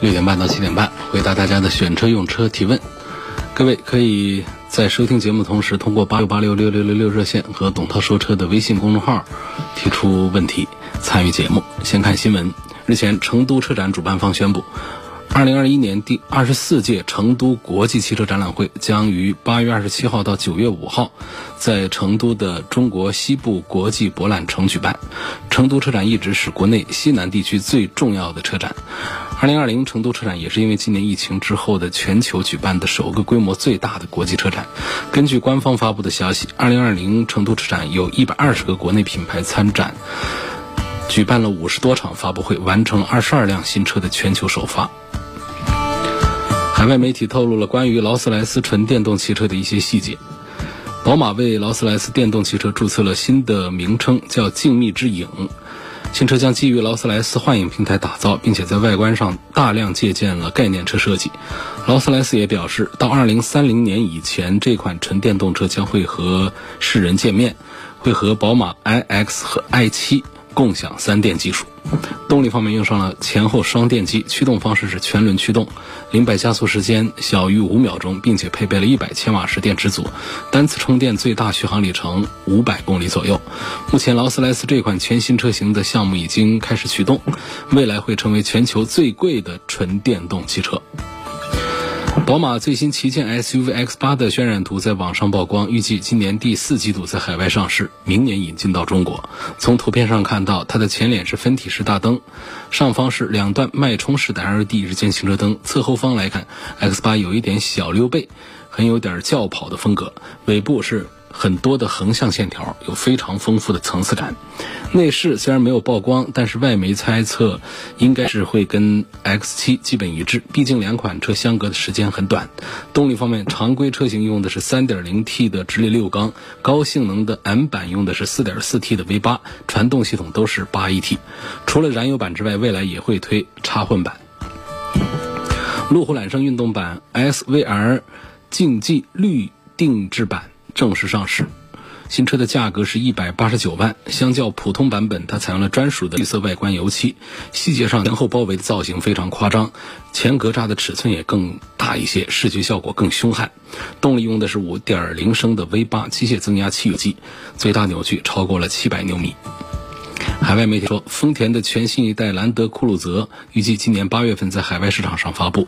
六点半到七点半回答大家的选车用车提问。各位可以在收听节目同时，通过八六八六六六六六热线和董涛说车的微信公众号提出问题，参与节目。先看新闻，日前成都车展主办方宣布。二零二一年第二十四届成都国际汽车展览会将于八月二十七号到九月五号，在成都的中国西部国际博览城举办。成都车展一直是国内西南地区最重要的车展。二零二零成都车展也是因为今年疫情之后的全球举办的首个规模最大的国际车展。根据官方发布的消息，二零二零成都车展有一百二十个国内品牌参展，举办了五十多场发布会，完成了二十二辆新车的全球首发。海外媒体透露了关于劳斯莱斯纯电动汽车的一些细节。宝马为劳斯莱斯电动汽车注册了新的名称，叫“静谧之影”。新车将基于劳斯莱斯幻影平台打造，并且在外观上大量借鉴了概念车设计。劳斯莱斯也表示，到2030年以前，这款纯电动车将会和世人见面，会和宝马 iX 和 i7。共享三电技术，动力方面用上了前后双电机，驱动方式是全轮驱动，零百加速时间小于五秒钟，并且配备了一百千瓦时电池组，单次充电最大续航里程五百公里左右。目前劳斯莱斯这款全新车型的项目已经开始启动，未来会成为全球最贵的纯电动汽车。宝马最新旗舰 SUV X 八的渲染图在网上曝光，预计今年第四季度在海外上市，明年引进到中国。从图片上看到，它的前脸是分体式大灯，上方是两段脉冲式的 LED 日间行车灯。侧后方来看，X 八有一点小溜背，很有点轿跑的风格。尾部是。很多的横向线条，有非常丰富的层次感。内饰虽然没有曝光，但是外媒猜测应该是会跟 X7 基本一致，毕竟两款车相隔的时间很短。动力方面，常规车型用的是 3.0T 的直列六缸，高性能的 M 版用的是 4.4T 的 V8，传动系统都是 8AT。除了燃油版之外，未来也会推插混版。路虎揽胜运动版 SVR 竞技绿定制版。正式上市，新车的价格是一百八十九万。相较普通版本，它采用了专属的绿色外观油漆，细节上前后包围的造型非常夸张，前格栅的尺寸也更大一些，视觉效果更凶悍。动力用的是五点零升的 V 八机械增压汽油机，最大扭矩超过了七百牛米。海外媒体说，丰田的全新一代兰德酷路泽预计今年八月份在海外市场上发布。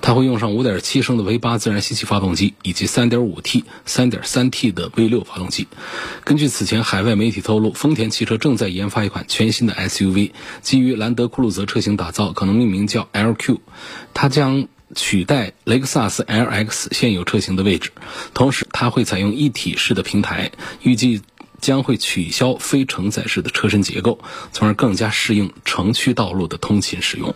它会用上5.7升的 V8 自然吸气发动机以及 3.5T、3.3T 的 V6 发动机。根据此前海外媒体透露，丰田汽车正在研发一款全新的 SUV，基于兰德酷路泽车型打造，可能命名叫 LQ。它将取代雷克萨斯 LX 现有车型的位置，同时它会采用一体式的平台，预计。将会取消非承载式的车身结构，从而更加适应城区道路的通勤使用。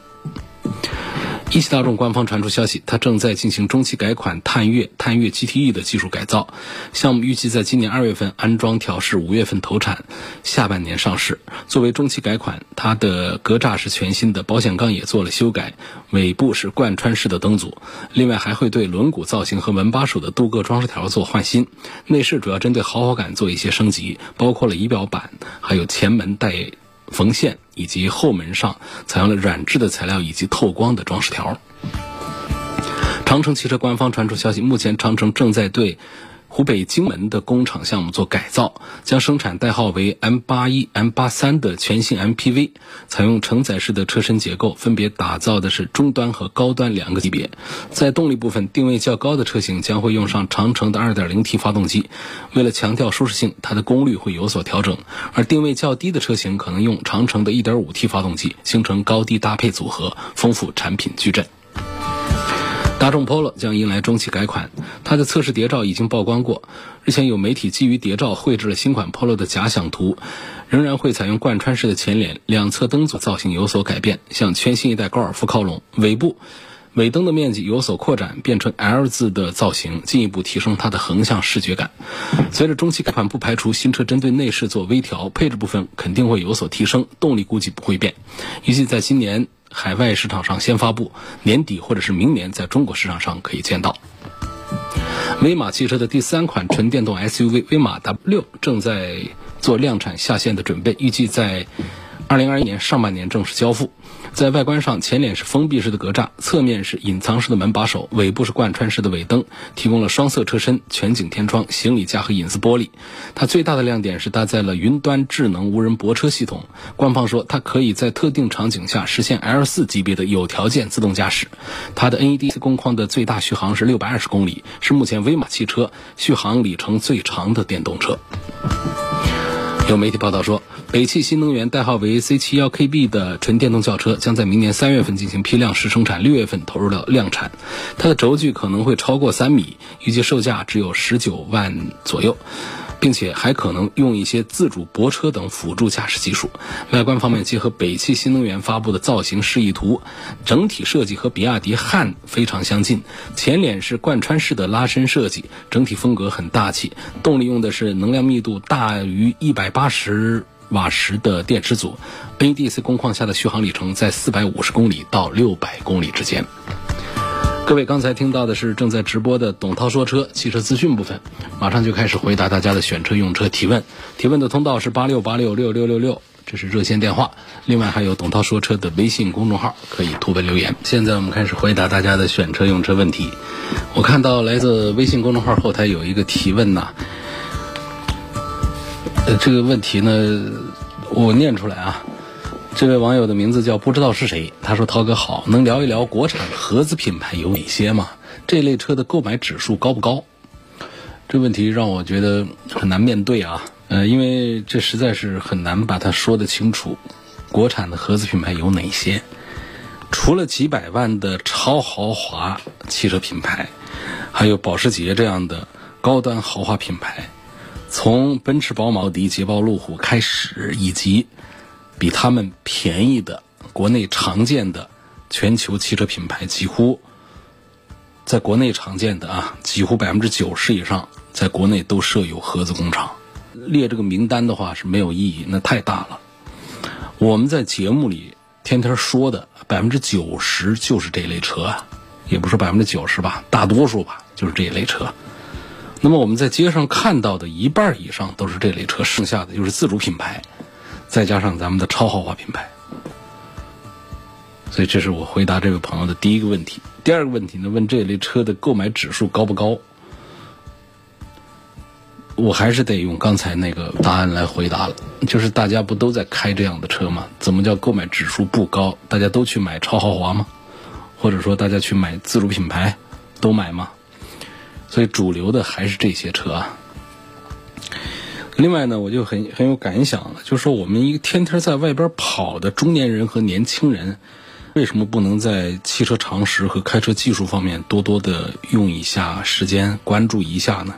一汽大众官方传出消息，它正在进行中期改款探岳、探岳 GTE 的技术改造项目，预计在今年二月份安装调试，五月份投产，下半年上市。作为中期改款，它的格栅是全新的，保险杠也做了修改，尾部是贯穿式的灯组，另外还会对轮毂造型和门把手的镀铬装饰条做换新。内饰主要针对豪华感做一些升级，包括了仪表板，还有前门带。缝线以及后门上采用了软质的材料以及透光的装饰条。长城汽车官方传出消息，目前长城正在对。湖北荆门的工厂项目做改造，将生产代号为 M 八一、M 八三的全新 MPV，采用承载式的车身结构，分别打造的是中端和高端两个级别。在动力部分，定位较高的车型将会用上长城的 2.0T 发动机，为了强调舒适性，它的功率会有所调整；而定位较低的车型可能用长城的 1.5T 发动机，形成高低搭配组合，丰富产品矩阵。大众 Polo 将迎来中期改款，它的测试谍照已经曝光过。日前有媒体基于谍照绘制了新款 Polo 的假想图，仍然会采用贯穿式的前脸，两侧灯组造型有所改变，向全新一代高尔夫靠拢。尾部尾灯的面积有所扩展，变成 L 字的造型，进一步提升它的横向视觉感。随着中期改款，不排除新车针对内饰做微调，配置部分肯定会有所提升，动力估计不会变。预计在今年海外市场上先发布，年底或者是明年在中国市场上可以见到。威马汽车的第三款纯电动 SUV 威马 W6 正在做量产下线的准备，预计在二零二一年上半年正式交付。在外观上，前脸是封闭式的格栅，侧面是隐藏式的门把手，尾部是贯穿式的尾灯，提供了双色车身、全景天窗、行李架和隐私玻璃。它最大的亮点是搭载了云端智能无人泊车系统，官方说它可以在特定场景下实现 L4 级别的有条件自动驾驶。它的 NEDC 工况的最大续航是六百二十公里，是目前威马汽车续航里程最长的电动车。有媒体报道说。北汽新能源代号为 C71KB 的纯电动轿车将在明年三月份进行批量试生产，六月份投入到量产。它的轴距可能会超过三米，预计售价只有十九万左右，并且还可能用一些自主泊车等辅助驾驶技术。外观方面，结合北汽新能源发布的造型示意图，整体设计和比亚迪汉非常相近。前脸是贯穿式的拉伸设计，整体风格很大气。动力用的是能量密度大于一百八十。瓦时的电池组，NEDC 工况下的续航里程在四百五十公里到六百公里之间。各位刚才听到的是正在直播的董涛说车汽车资讯部分，马上就开始回答大家的选车用车提问。提问的通道是八六八六六六六六，这是热线电话。另外还有董涛说车的微信公众号，可以图文留言。现在我们开始回答大家的选车用车问题。我看到来自微信公众号后台有一个提问呐。呃，这个问题呢，我念出来啊。这位网友的名字叫不知道是谁，他说：“涛哥好，能聊一聊国产合资品牌有哪些吗？这类车的购买指数高不高？”这问题让我觉得很难面对啊。呃，因为这实在是很难把它说得清楚。国产的合资品牌有哪些？除了几百万的超豪华汽车品牌，还有保时捷这样的高端豪华品牌。从奔驰、宝马、奥迪、捷豹、路虎开始，以及比他们便宜的国内常见的全球汽车品牌，几乎在国内常见的啊，几乎百分之九十以上在国内都设有合资工厂。列这个名单的话是没有意义，那太大了。我们在节目里天天说的百分之九十就是这类车啊，也不是百分之九十吧，大多数吧就是这一类车。那么我们在街上看到的一半以上都是这类车，剩下的就是自主品牌，再加上咱们的超豪华品牌。所以这是我回答这位朋友的第一个问题。第二个问题呢，问这类车的购买指数高不高？我还是得用刚才那个答案来回答了，就是大家不都在开这样的车吗？怎么叫购买指数不高？大家都去买超豪华吗？或者说大家去买自主品牌都买吗？所以主流的还是这些车啊。另外呢，我就很很有感想，就是说我们一个天天在外边跑的中年人和年轻人，为什么不能在汽车常识和开车技术方面多多的用一下时间，关注一下呢？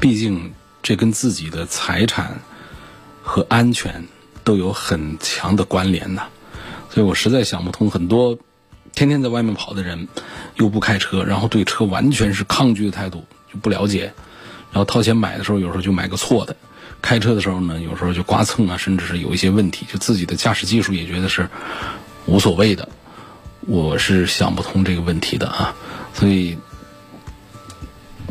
毕竟这跟自己的财产和安全都有很强的关联呐。所以我实在想不通，很多天天在外面跑的人。又不开车，然后对车完全是抗拒的态度，就不了解，然后掏钱买的时候，有时候就买个错的，开车的时候呢，有时候就刮蹭啊，甚至是有一些问题，就自己的驾驶技术也觉得是无所谓的，我是想不通这个问题的啊，所以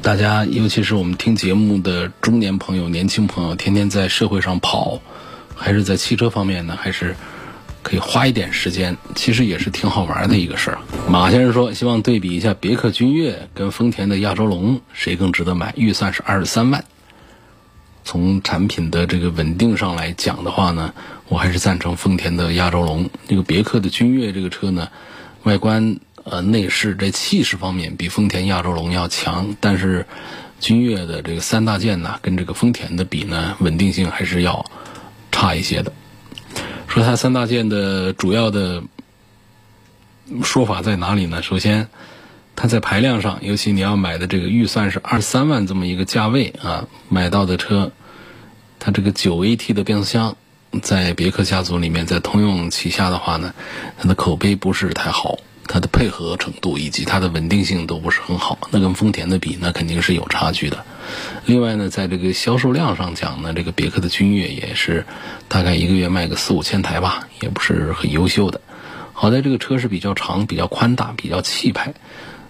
大家，尤其是我们听节目的中年朋友、年轻朋友，天天在社会上跑，还是在汽车方面呢，还是？可以花一点时间，其实也是挺好玩的一个事儿。马先生说，希望对比一下别克君越跟丰田的亚洲龙，谁更值得买？预算是二十三万。从产品的这个稳定上来讲的话呢，我还是赞成丰田的亚洲龙。这个别克的君越这个车呢，外观、呃内饰这气势方面比丰田亚洲龙要强，但是君越的这个三大件呢，跟这个丰田的比呢，稳定性还是要差一些的。说它三大件的主要的说法在哪里呢？首先，它在排量上，尤其你要买的这个预算是二三万这么一个价位啊，买到的车，它这个九 AT 的变速箱，在别克家族里面，在通用旗下的话呢，它的口碑不是太好。它的配合程度以及它的稳定性都不是很好。那跟丰田的比，那肯定是有差距的。另外呢，在这个销售量上讲呢，这个别克的君越也是大概一个月卖个四五千台吧，也不是很优秀的。好在这个车是比较长、比较宽大、比较气派，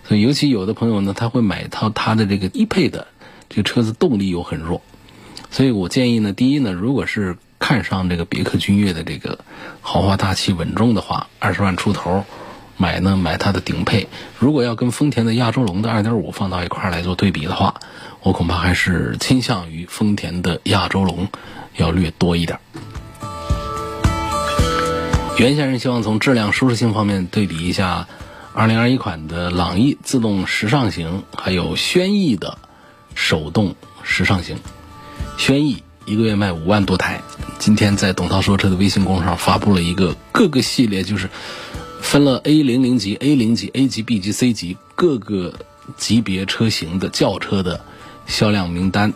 所以尤其有的朋友呢，他会买一套它的这个低配的，这个车子动力又很弱。所以我建议呢，第一呢，如果是看上这个别克君越的这个豪华大气稳重的话，二十万出头买呢买它的顶配。如果要跟丰田的亚洲龙的二点五放到一块儿来做对比的话，我恐怕还是倾向于丰田的亚洲龙要略多一点。袁先生希望从质量、舒适性方面对比一下2021款的朗逸自动时尚型，还有轩逸的手动时尚型。轩逸一个月卖五万多台，今天在董涛说车的微信公众号发布了一个各个系列，就是分了 A 零零级、A 零级、A 级、B 级、C 级各个级别车型的轿车的销量名单。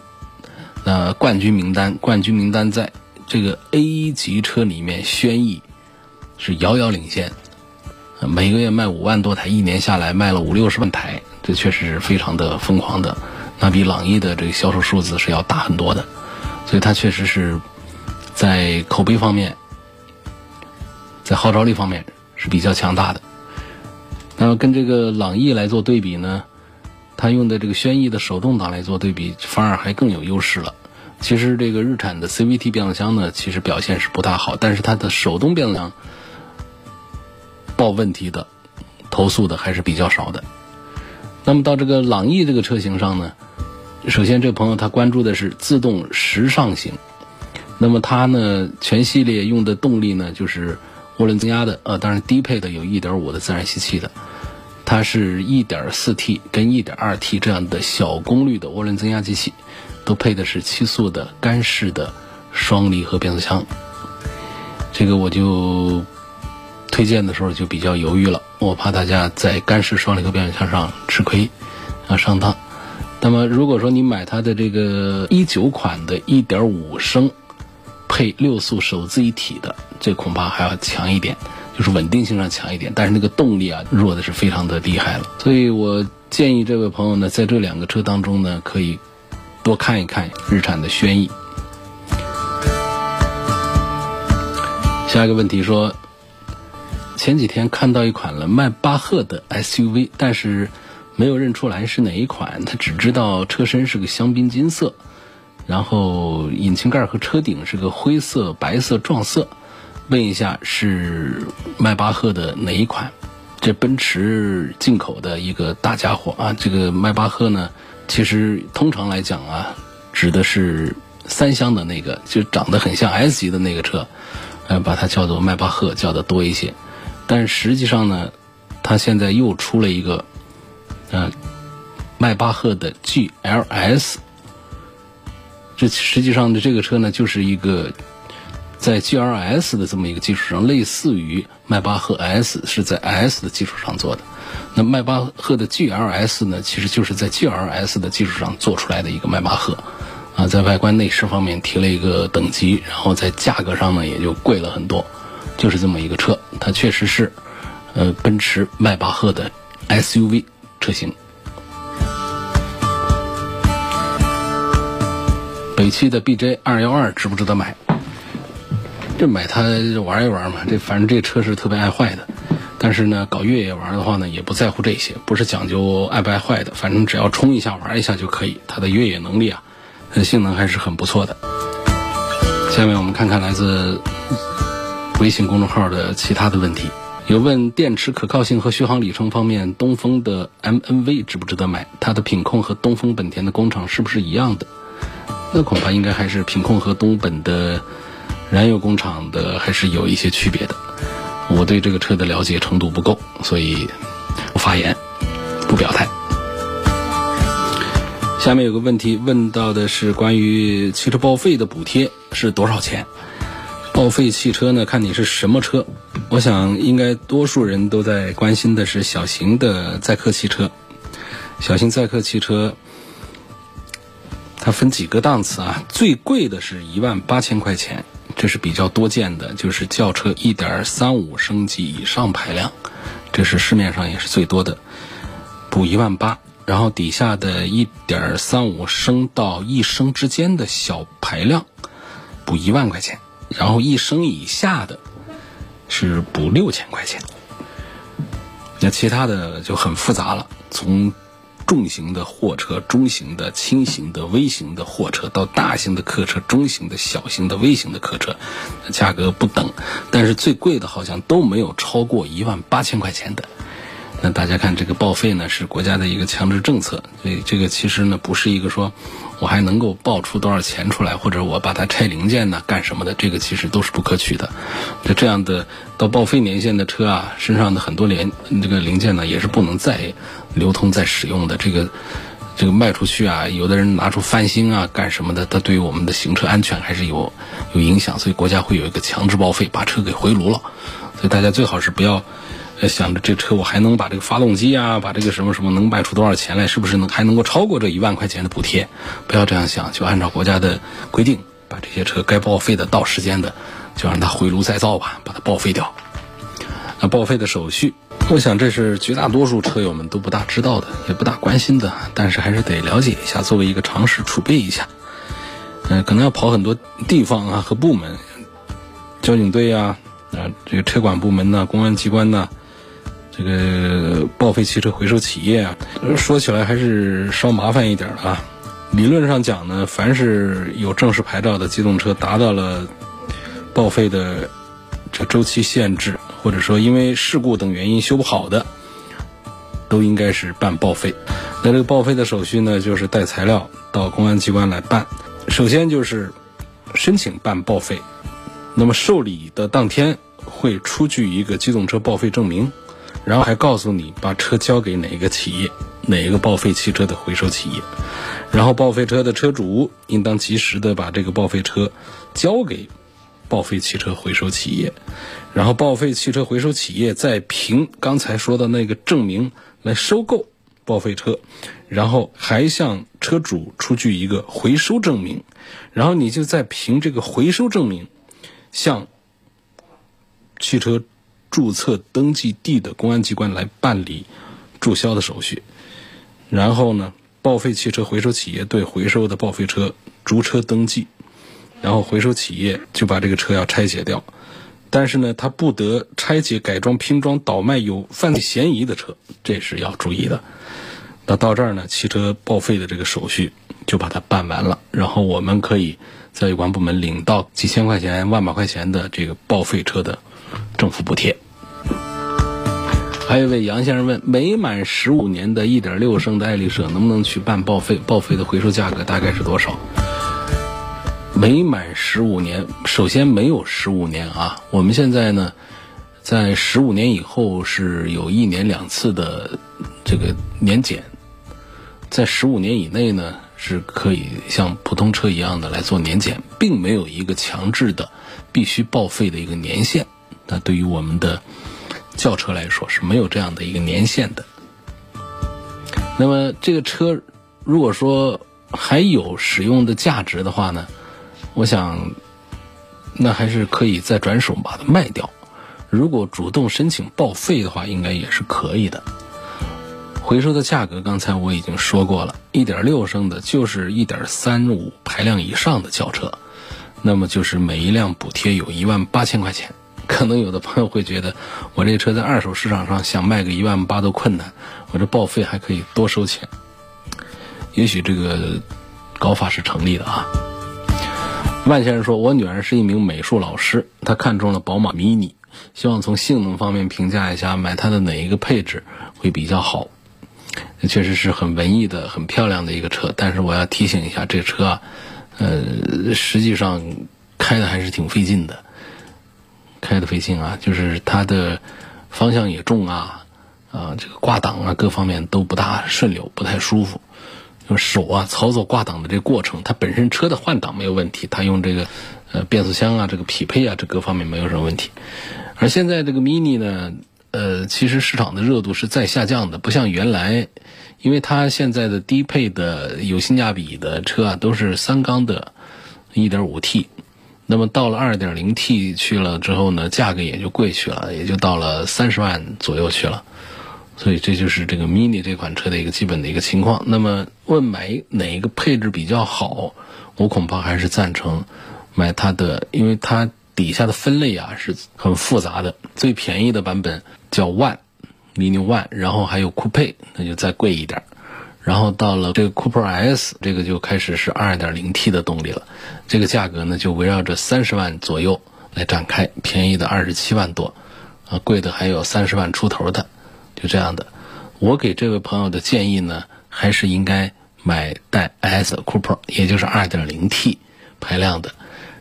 那冠军名单，冠军名单在这个 A 级车里面，轩逸是遥遥领先，每个月卖五万多台，一年下来卖了五六十万台，这确实是非常的疯狂的。那比朗逸的这个销售数字是要大很多的，所以它确实是在口碑方面，在号召力方面是比较强大的。那么跟这个朗逸来做对比呢，它用的这个轩逸的手动挡来做对比，反而还更有优势了。其实这个日产的 CVT 变速箱呢，其实表现是不大好，但是它的手动变速箱报问题的、投诉的还是比较少的。那么到这个朗逸这个车型上呢？首先，这个朋友他关注的是自动时尚型，那么它呢，全系列用的动力呢，就是涡轮增压的，呃，当然低配的有1.5的自然吸气的，它是一点四 T 跟一点二 T 这样的小功率的涡轮增压机器，都配的是七速的干式的双离合变速箱。这个我就推荐的时候就比较犹豫了，我怕大家在干式双离合变速箱上吃亏啊上当。那么，如果说你买它的这个一九款的1.5升配六速手自一体的，这恐怕还要强一点，就是稳定性上强一点，但是那个动力啊弱的是非常的厉害了。所以我建议这位朋友呢，在这两个车当中呢，可以多看一看日产的轩逸。下一个问题说，前几天看到一款了迈巴赫的 SUV，但是。没有认出来是哪一款，他只知道车身是个香槟金色，然后引擎盖和车顶是个灰色、白色撞色。问一下是迈巴赫的哪一款？这奔驰进口的一个大家伙啊！这个迈巴赫呢，其实通常来讲啊，指的是三厢的那个，就长得很像 S 级的那个车，呃，把它叫做迈巴赫叫的多一些。但实际上呢，它现在又出了一个。嗯，迈巴赫的 GLS，这实际上的这个车呢，就是一个在 GLS 的这么一个基础上，类似于迈巴赫 S 是在 S 的基础上做的。那迈巴赫的 GLS 呢，其实就是在 GLS 的基础上做出来的一个迈巴赫啊，在外观内饰方面提了一个等级，然后在价格上呢也就贵了很多，就是这么一个车，它确实是呃奔驰迈巴赫的 SUV。车型，北汽的 BJ 二幺二值不值得买？这买它玩一玩嘛。这反正这车是特别爱坏的，但是呢，搞越野玩的话呢，也不在乎这些，不是讲究爱不爱坏的，反正只要冲一下玩一下就可以。它的越野能力啊，性能还是很不错的。下面我们看看来自微信公众号的其他的问题。有问电池可靠性和续航里程方面，东风的 MNV 值不值得买？它的品控和东风本田的工厂是不是一样的？那恐怕应该还是品控和东本的燃油工厂的还是有一些区别的。我对这个车的了解程度不够，所以不发言，不表态。下面有个问题问到的是关于汽车报废的补贴是多少钱？报废汽车呢？看你是什么车。我想，应该多数人都在关心的是小型的载客汽车。小型载客汽车，它分几个档次啊？最贵的是一万八千块钱，这是比较多见的，就是轿车一点三五升级以上排量，这是市面上也是最多的，补一万八。然后底下的一点三五升到一升之间的小排量，补一万块钱。然后一升以下的，是补六千块钱。那其他的就很复杂了，从重型的货车、中型的、轻型的、微型的货车到大型的客车、中型的、小型的、微型的客车，价格不等，但是最贵的好像都没有超过一万八千块钱的。那大家看这个报废呢，是国家的一个强制政策，所以这个其实呢不是一个说我还能够报出多少钱出来，或者我把它拆零件呢干什么的，这个其实都是不可取的。就这样的到报废年限的车啊，身上的很多连这个零件呢也是不能再流通再使用的。这个这个卖出去啊，有的人拿出翻新啊干什么的，它对于我们的行车安全还是有有影响，所以国家会有一个强制报废，把车给回炉了。所以大家最好是不要。想着这车我还能把这个发动机啊，把这个什么什么能卖出多少钱来？是不是能还能够超过这一万块钱的补贴？不要这样想，就按照国家的规定，把这些车该报废的到时间的，就让它回炉再造吧，把它报废掉。那报废的手续，我想这是绝大多数车友们都不大知道的，也不大关心的，但是还是得了解一下，作为一个常识储备一下。嗯，可能要跑很多地方啊和部门，交警队呀，啊这个车管部门呐，公安机关呐。这个报废汽车回收企业啊，说起来还是稍麻烦一点的啊。理论上讲呢，凡是有正式牌照的机动车达到了报废的这周期限制，或者说因为事故等原因修不好的，都应该是办报废。那这个报废的手续呢，就是带材料到公安机关来办。首先就是申请办报废，那么受理的当天会出具一个机动车报废证明。然后还告诉你把车交给哪个企业，哪一个报废汽车的回收企业，然后报废车的车主应当及时的把这个报废车交给报废汽车回收企业，然后报废汽车回收企业再凭刚才说的那个证明来收购报废车，然后还向车主出具一个回收证明，然后你就再凭这个回收证明向汽车。注册登记地的公安机关来办理注销的手续，然后呢，报废汽车回收企业对回收的报废车逐车登记，然后回收企业就把这个车要拆解掉，但是呢，他不得拆解、改装、拼装、倒卖有犯罪嫌疑的车，这是要注意的。那到这儿呢，汽车报废的这个手续就把它办完了，然后我们可以在有关部门领到几千块钱、万把块钱的这个报废车的。政府补贴。还有一位杨先生问：没满十五年的1.6升的爱丽舍能不能去办报废？报废的回收价格大概是多少？没满十五年，首先没有十五年啊。我们现在呢，在十五年以后是有一年两次的这个年检，在十五年以内呢是可以像普通车一样的来做年检，并没有一个强制的必须报废的一个年限。那对于我们的轿车来说是没有这样的一个年限的。那么这个车如果说还有使用的价值的话呢，我想那还是可以再转手把它卖掉。如果主动申请报废的话，应该也是可以的。回收的价格刚才我已经说过了，一点六升的就是一点三五排量以上的轿车，那么就是每一辆补贴有一万八千块钱。可能有的朋友会觉得，我这车在二手市场上想卖个一万八都困难，我这报废还可以多收钱。也许这个搞法是成立的啊。万先生说，我女儿是一名美术老师，她看中了宝马 Mini，希望从性能方面评价一下，买它的哪一个配置会比较好。确实是很文艺的、很漂亮的一个车，但是我要提醒一下，这车啊，呃，实际上开的还是挺费劲的。开的费劲啊，就是它的方向也重啊，啊，这个挂档啊，各方面都不大顺溜，不太舒服。用手啊操作挂档的这个过程，它本身车的换挡没有问题，它用这个呃变速箱啊，这个匹配啊，这各方面没有什么问题。而现在这个 Mini 呢，呃，其实市场的热度是在下降的，不像原来，因为它现在的低配的有性价比的车啊，都是三缸的 1.5T。那么到了二点零 T 去了之后呢，价格也就贵去了，也就到了三十万左右去了。所以这就是这个 Mini 这款车的一个基本的一个情况。那么问买哪一个配置比较好，我恐怕还是赞成买它的，因为它底下的分类啊是很复杂的。最便宜的版本叫 One，Mini One，然后还有酷配，那就再贵一点。然后到了这个 Cooper S，这个就开始是 2.0T 的动力了。这个价格呢就围绕着三十万左右来展开，便宜的二十七万多，啊，贵的还有三十万出头的。就这样的，我给这位朋友的建议呢，还是应该买带 S Cooper，也就是 2.0T 排量的。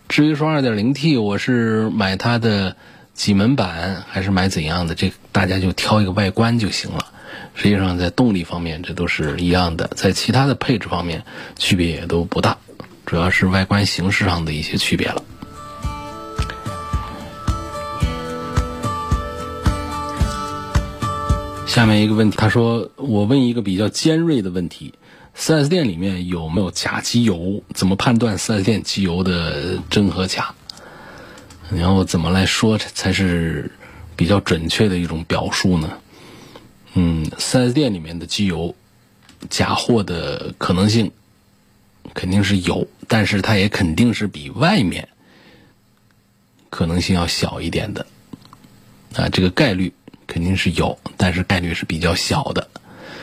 至于说 2.0T，我是买它的几门版，还是买怎样的，这大家就挑一个外观就行了。实际上，在动力方面，这都是一样的；在其他的配置方面，区别也都不大，主要是外观形式上的一些区别了。下面一个问题，他说：“我问一个比较尖锐的问题，4S 店里面有没有假机油？怎么判断 4S 店机油的真和假？然后怎么来说才是比较准确的一种表述呢？嗯，4S 店里面的机油假货的可能性肯定是有，但是它也肯定是比外面可能性要小一点的啊，这个概率。”肯定是有，但是概率是比较小的。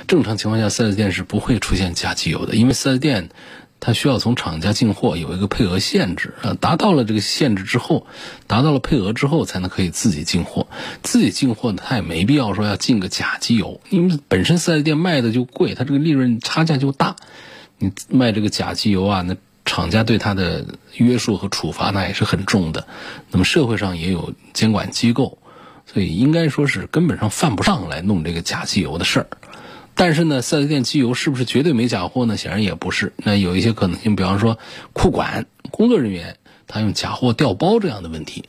正常情况下，4S 店是不会出现假机油的，因为 4S 店它需要从厂家进货，有一个配额限制啊，达到了这个限制之后，达到了配额之后，才能可以自己进货。自己进货呢，它也没必要说要进个假机油，因为本身 4S 店卖的就贵，它这个利润差价就大。你卖这个假机油啊，那厂家对它的约束和处罚那也是很重的。那么社会上也有监管机构。所以应该说是根本上犯不上来弄这个假机油的事儿，但是呢，四 S 店机油是不是绝对没假货呢？显然也不是。那有一些可能性，比方说库管工作人员他用假货调包这样的问题，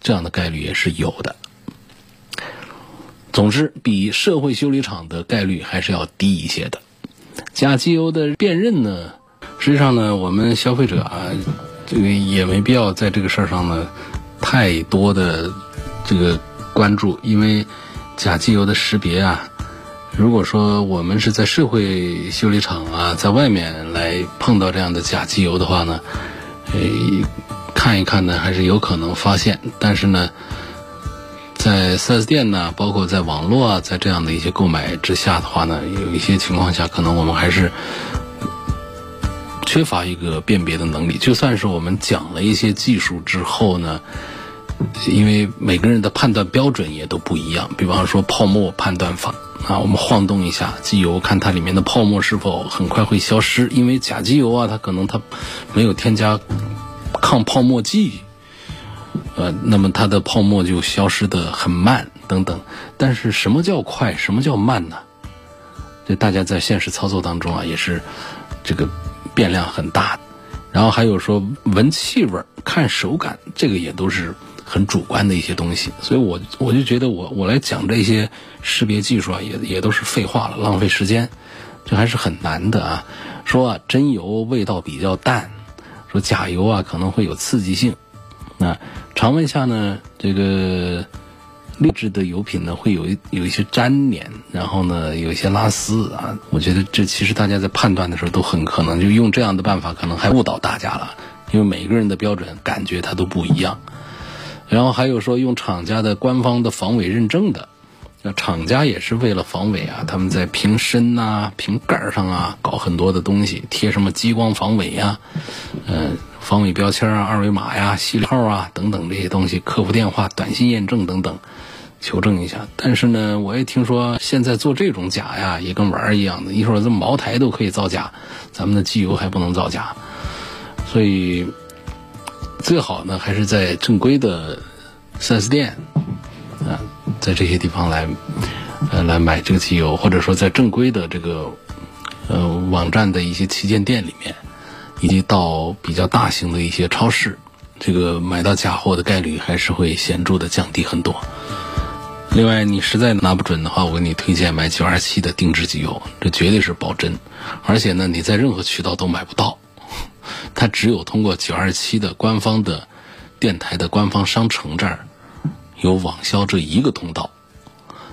这样的概率也是有的。总之，比社会修理厂的概率还是要低一些的。假机油的辨认呢，实际上呢，我们消费者啊，这个也没必要在这个事儿上呢太多的。这个关注，因为假机油的识别啊，如果说我们是在社会修理厂啊，在外面来碰到这样的假机油的话呢，诶，看一看呢，还是有可能发现。但是呢，在 4S 店呢，包括在网络啊，在这样的一些购买之下的话呢，有一些情况下，可能我们还是缺乏一个辨别的能力。就算是我们讲了一些技术之后呢。因为每个人的判断标准也都不一样，比方说泡沫判断法啊，我们晃动一下机油，看它里面的泡沫是否很快会消失。因为假机油啊，它可能它没有添加抗泡沫剂，呃，那么它的泡沫就消失的很慢等等。但是什么叫快，什么叫慢呢？这大家在现实操作当中啊，也是这个变量很大。然后还有说闻气味、看手感，这个也都是。很主观的一些东西，所以我我就觉得我我来讲这些识别技术啊，也也都是废话了，浪费时间，这还是很难的啊。说啊真油味道比较淡，说假油啊可能会有刺激性，那常温下呢，这个劣质的油品呢会有一有一些粘连，然后呢有一些拉丝啊。我觉得这其实大家在判断的时候都很可能就用这样的办法，可能还误导大家了，因为每个人的标准感觉它都不一样。然后还有说用厂家的官方的防伪认证的，那厂家也是为了防伪啊，他们在瓶身呐、瓶盖上啊搞很多的东西，贴什么激光防伪呀，嗯，防伪标签啊、二维码呀、序号啊等等这些东西，客服电话、短信验证等等，求证一下。但是呢，我也听说现在做这种假呀，也跟玩儿一样的，一会儿这茅台都可以造假，咱们的机油还不能造假，所以。最好呢，还是在正规的 4S 店啊，在这些地方来呃来买这个机油，或者说在正规的这个呃网站的一些旗舰店里面，以及到比较大型的一些超市，这个买到假货的概率还是会显著的降低很多。另外，你实在拿不准的话，我给你推荐买九二七的定制机油，这绝对是保真，而且呢，你在任何渠道都买不到。它只有通过九二七的官方的电台的官方商城这儿有网销这一个通道，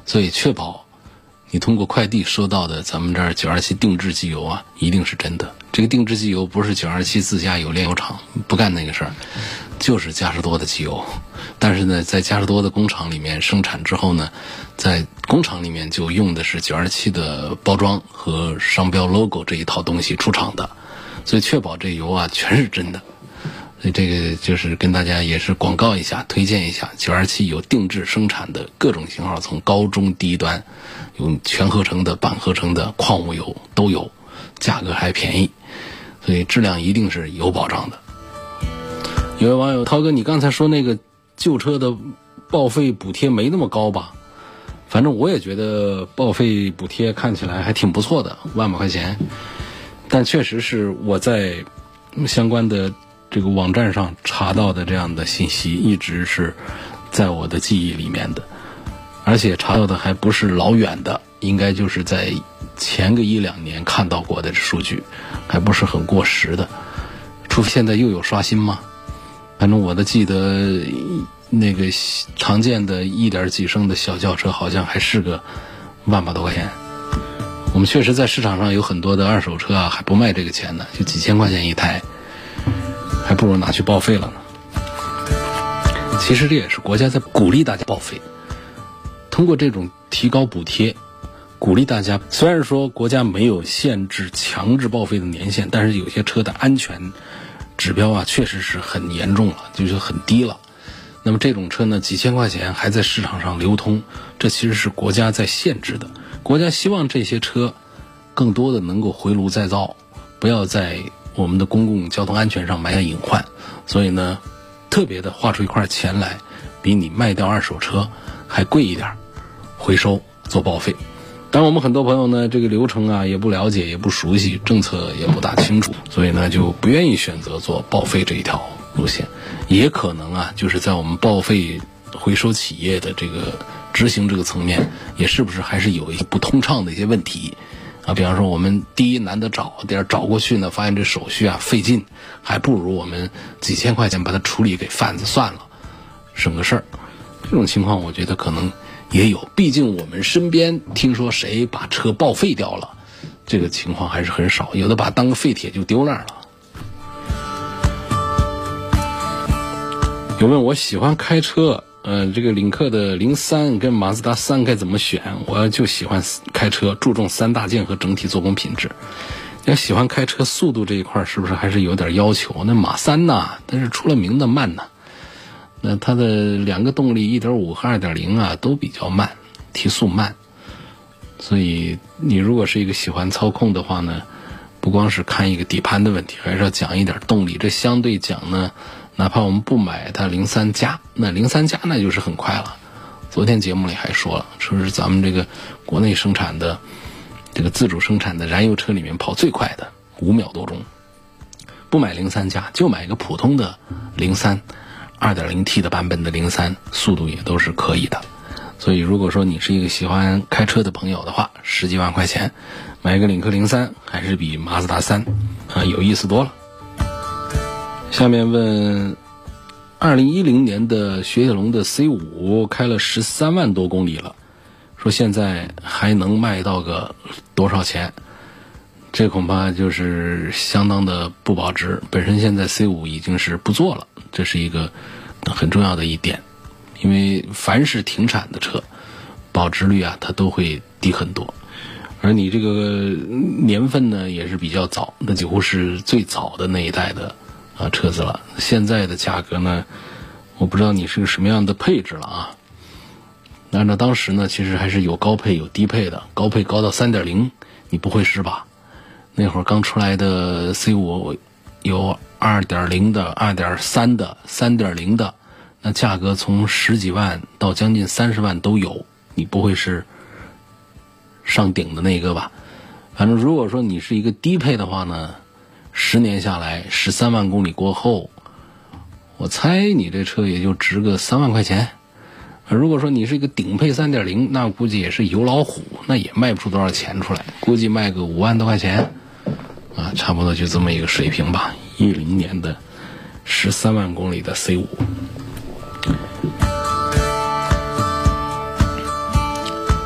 所以确保你通过快递收到的咱们这儿九二七定制机油啊，一定是真的。这个定制机油不是九二七自家有炼油厂不干那个事儿，就是嘉实多的机油。但是呢，在嘉实多的工厂里面生产之后呢，在工厂里面就用的是九二七的包装和商标 logo 这一套东西出厂的，所以确保这油啊全是真的。所以这个就是跟大家也是广告一下，推荐一下九二七有定制生产的各种型号，从高中低端，有全合成的、半合成的矿物油都有，价格还便宜，所以质量一定是有保障的。有位网友涛哥，你刚才说那个旧车的报废补贴没那么高吧？反正我也觉得报废补贴看起来还挺不错的，万把块钱。但确实是我在相关的。这个网站上查到的这样的信息，一直是在我的记忆里面的，而且查到的还不是老远的，应该就是在前个一两年看到过的数据，还不是很过时的。除非现在又有刷新吗？反正我的记得，那个常见的一点几升的小轿车，好像还是个万把多块钱。我们确实在市场上有很多的二手车啊，还不卖这个钱呢，就几千块钱一台。还不如拿去报废了呢。其实这也是国家在鼓励大家报废，通过这种提高补贴，鼓励大家。虽然说国家没有限制强制报废的年限，但是有些车的安全指标啊，确实是很严重了，就是很低了。那么这种车呢，几千块钱还在市场上流通，这其实是国家在限制的。国家希望这些车更多的能够回炉再造，不要在。我们的公共交通安全上埋下隐患，所以呢，特别的划出一块钱来，比你卖掉二手车还贵一点，回收做报废。但我们很多朋友呢，这个流程啊也不了解，也不熟悉，政策也不大清楚，所以呢就不愿意选择做报废这一条路线。也可能啊，就是在我们报废回收企业的这个执行这个层面，也是不是还是有一些不通畅的一些问题。啊，比方说我们第一难得找，第二找过去呢，发现这手续啊费劲，还不如我们几千块钱把它处理给贩子算了，省个事儿。这种情况我觉得可能也有，毕竟我们身边听说谁把车报废掉了，这个情况还是很少，有的把当个废铁就丢那儿了。有问我喜欢开车。呃，这个领克的零三跟马自达三该怎么选？我就喜欢开车，注重三大件和整体做工品质。要喜欢开车，速度这一块是不是还是有点要求？那马三呐，但是出了名的慢呐。那它的两个动力，一点五和二点零啊，都比较慢，提速慢。所以你如果是一个喜欢操控的话呢，不光是看一个底盘的问题，还是要讲一点动力。这相对讲呢。哪怕我们不买它零三加，那零三加那就是很快了。昨天节目里还说了，说是咱们这个国内生产的这个自主生产的燃油车里面跑最快的，五秒多钟。不买零三加，就买一个普通的零三，二点零 T 的版本的零三，速度也都是可以的。所以如果说你是一个喜欢开车的朋友的话，十几万块钱买一个领克零三，还是比马自达三啊有意思多了。下面问，二零一零年的雪铁龙的 C 五开了十三万多公里了，说现在还能卖到个多少钱？这恐怕就是相当的不保值。本身现在 C 五已经是不做了，这是一个很重要的一点，因为凡是停产的车，保值率啊它都会低很多，而你这个年份呢也是比较早，那几乎是最早的那一代的。啊，车子了，现在的价格呢，我不知道你是个什么样的配置了啊。按照当时呢，其实还是有高配有低配的，高配高到三点零，你不会是吧？那会儿刚出来的 C 五有二点零的、二点三的、三点零的，那价格从十几万到将近三十万都有，你不会是上顶的那个吧？反正如果说你是一个低配的话呢。十年下来，十三万公里过后，我猜你这车也就值个三万块钱。如果说你是一个顶配三点零，那估计也是油老虎，那也卖不出多少钱出来，估计卖个五万多块钱，啊，差不多就这么一个水平吧。一零年的十三万公里的 C 五。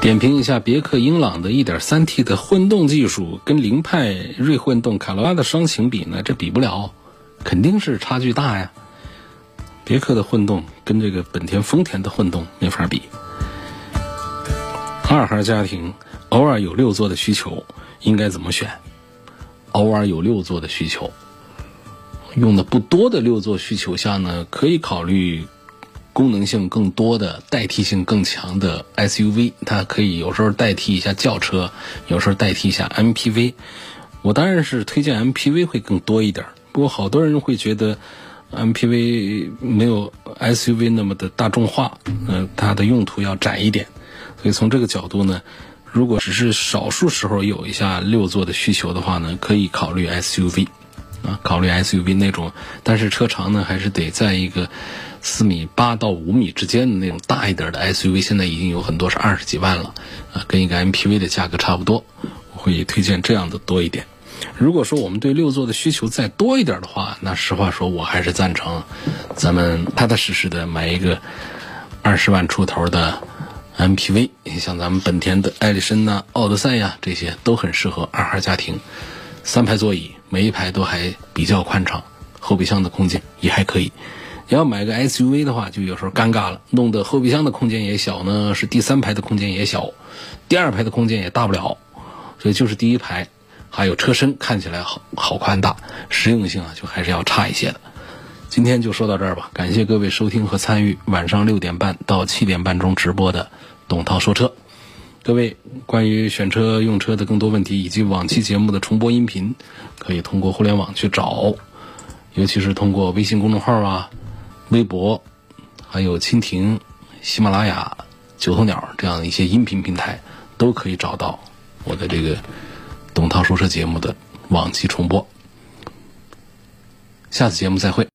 点评一下别克英朗的 1.3T 的混动技术，跟凌派锐混动、卡罗拉的双擎比呢？这比不了，肯定是差距大呀。别克的混动跟这个本田、丰田的混动没法比。二孩家庭偶尔有六座的需求，应该怎么选？偶尔有六座的需求，用的不多的六座需求下呢，可以考虑。功能性更多的、代替性更强的 SUV，它可以有时候代替一下轿车，有时候代替一下 MPV。我当然是推荐 MPV 会更多一点。不过好多人会觉得 MPV 没有 SUV 那么的大众化，嗯，它的用途要窄一点。所以从这个角度呢，如果只是少数时候有一下六座的需求的话呢，可以考虑 SUV，啊，考虑 SUV 那种，但是车长呢还是得在一个。四米八到五米之间的那种大一点的 SUV，现在已经有很多是二十几万了，啊，跟一个 MPV 的价格差不多。我会推荐这样的多一点。如果说我们对六座的需求再多一点的话，那实话说，我还是赞成咱们踏踏实实的买一个二十万出头的 MPV。像咱们本田的艾力绅呐、奥德赛呀，这些都很适合二孩家庭。三排座椅，每一排都还比较宽敞，后备箱的空间也还可以。你要买个 SUV 的话，就有时候尴尬了，弄得后备箱的空间也小呢，是第三排的空间也小，第二排的空间也大不了，所以就是第一排，还有车身看起来好好宽大，实用性啊就还是要差一些的。今天就说到这儿吧，感谢各位收听和参与晚上六点半到七点半钟直播的董涛说车。各位关于选车用车的更多问题以及往期节目的重播音频，可以通过互联网去找，尤其是通过微信公众号啊。微博，还有蜻蜓、喜马拉雅、九头鸟这样的一些音频平台，都可以找到我的这个董涛说车节目的往期重播。下次节目再会。